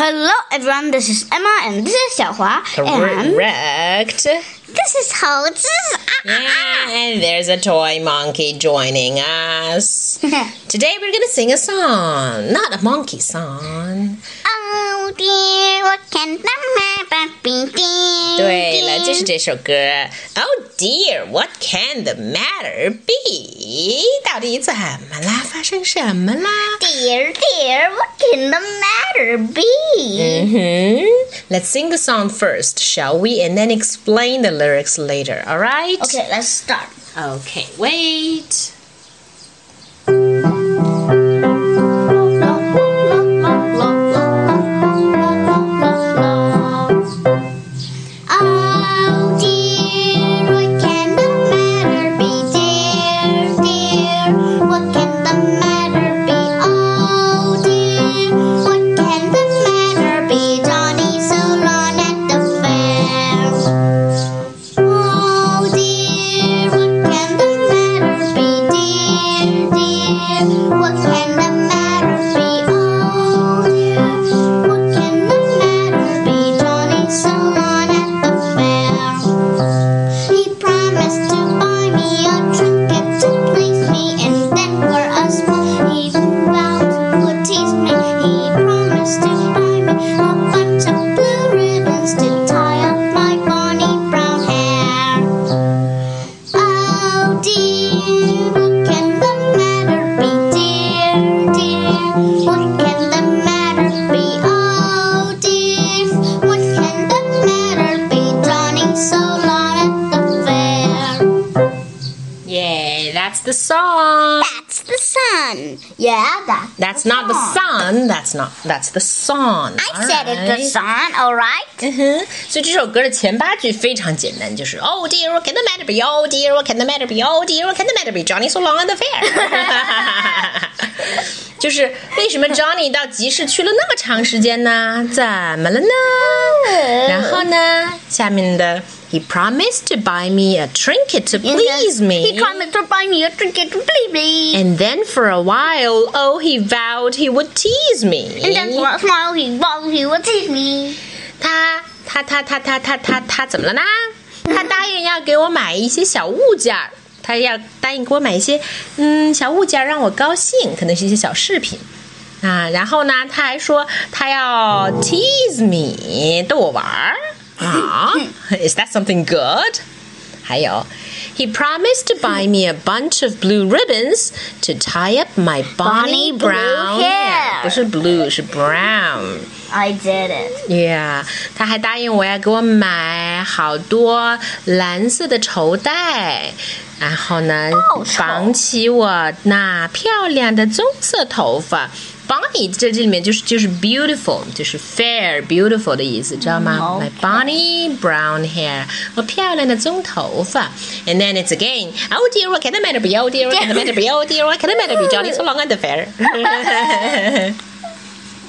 Hello, everyone. This is Emma, and this is Xiaohua. Correct. this is Hope. This is and there's a toy monkey joining us. Today we're gonna sing a song, not a monkey song. Oh dear, what can I? 对了，就是 dear. 这首歌。Oh dear, what can the matter be？到底怎么啦？发生什么啦？ Dear, dear, what can the matter be? Mm-hmm. Let's sing the song first, shall we? And then explain the lyrics later, alright? Okay, let's start. Okay, wait. Dear, what can the matter be, dear, dear? What can the matter be? Oh dear, what can the matter be? Johnny so long at the fair. Yay, that's the song That's the sun. Yeah, that's That's not the sun. That's not. That's the song. I said it the alright? sun, alright? 嗯哼，所以这首歌的前八句非常简单，就是 Oh dear, what can the matter be? Oh dear, what can the matter be? Oh dear, what can the matter be? Johnny so long at the fair 。就是为什么 Johnny 到集市去了那么长时间呢？怎么了呢？然后呢，下面的 He promised to buy me a trinket to please me. He promised to buy me a trinket to please me. And then for a while, oh, he vowed he would tease me. And then for a smile he vowed he would tease me. 他他他他他他他他怎么了呢？他答应要给我买一些小物件儿，他要答应给我买一些嗯小物件儿让我高兴，可能是一些小饰品啊。然后呢，他还说他要 tease me 逗我玩儿 啊。Is that something good？还有，He promised to buy me a bunch of blue ribbons to tie up my bonny Bonny blue brown hair 不是 blue，是 brown。 I did it. Yeah，他还答应我要给我买好多蓝色的绸带，然后呢报酬绑起我那漂亮的棕色头发。 Bonnie 在这里面就是就是 beautiful，就是 fair beautiful 的意思，知道吗、嗯 m y bonny brown hair，我漂亮的棕头发。And then it's again, oh dear, what can the matter be? Oh dear, what can the matter be? Oh dear, what can the matter be? Johnny so long at the fair.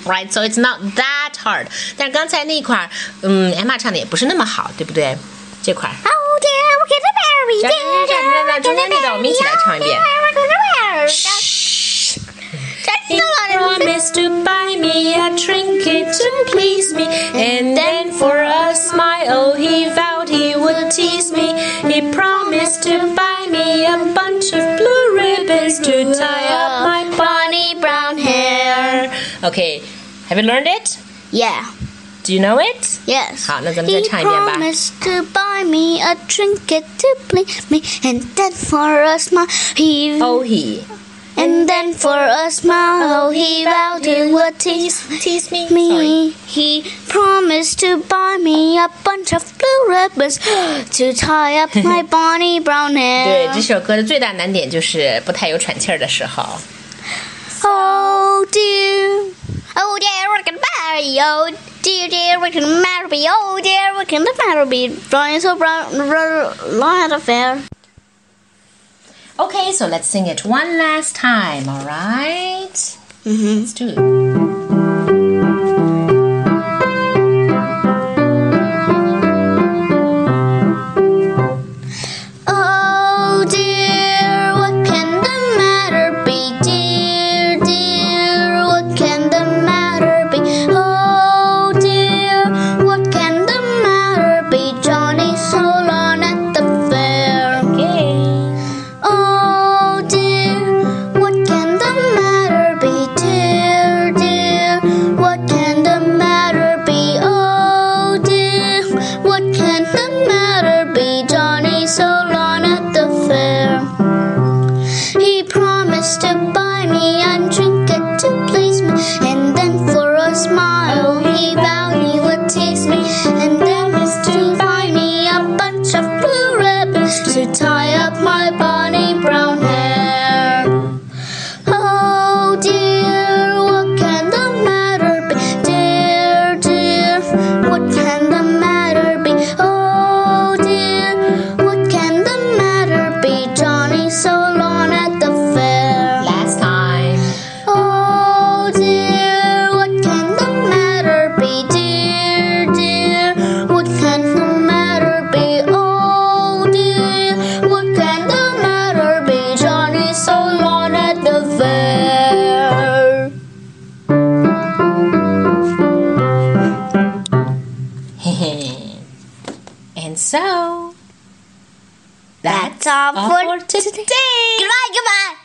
Right, so it's not that hard. 但是刚才那一块儿，嗯，Emma 唱的也不是那么好，对不对？这块儿。 Oh dear, what can the matter be? 这样这样这样这样中间那段我们一起来唱一遍。 me a trinket to please me, and then for a smile he vowed he would tease me. He promised to buy me a bunch of blue ribbons to tie up my bonny brown hair. Okay, have you learned it? Yeah. Do you know it? Yes. 好，那咱们再 He 唱一遍吧。 promised to buy me a trinket to please me, and then for a smile he Oh, he and then for a smile he vowed he would tease tease me. Sorry. me. He promised to buy me a bunch of blue ribbons to tie up my bonny brown 对， hair. 这首歌的最大难点就是不太有喘气儿的时候。 Oh dear, oh dear, what can the matter be? Oh dear, dear, what can the matter be? Oh dear, what can the matter be? Brown so brown, long at a fair. Okay, so let's sing it one last time, alright? Mm-hmm. Let's do it. and so, that's, that's all, all, for today. today. Goodbye, goodbye.